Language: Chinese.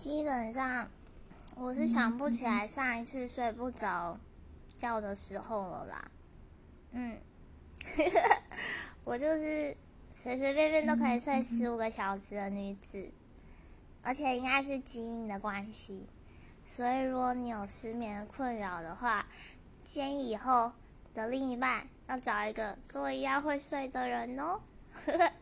基本上，我是想不起来上一次睡不着觉的时候了啦。嗯，我就是随随便便都可以睡十五个小时的女子，而且应该是基因的关系。所以，如果你有失眠困扰的话，建议以后的另一半要找一个跟我一样会睡的人哦。呵呵。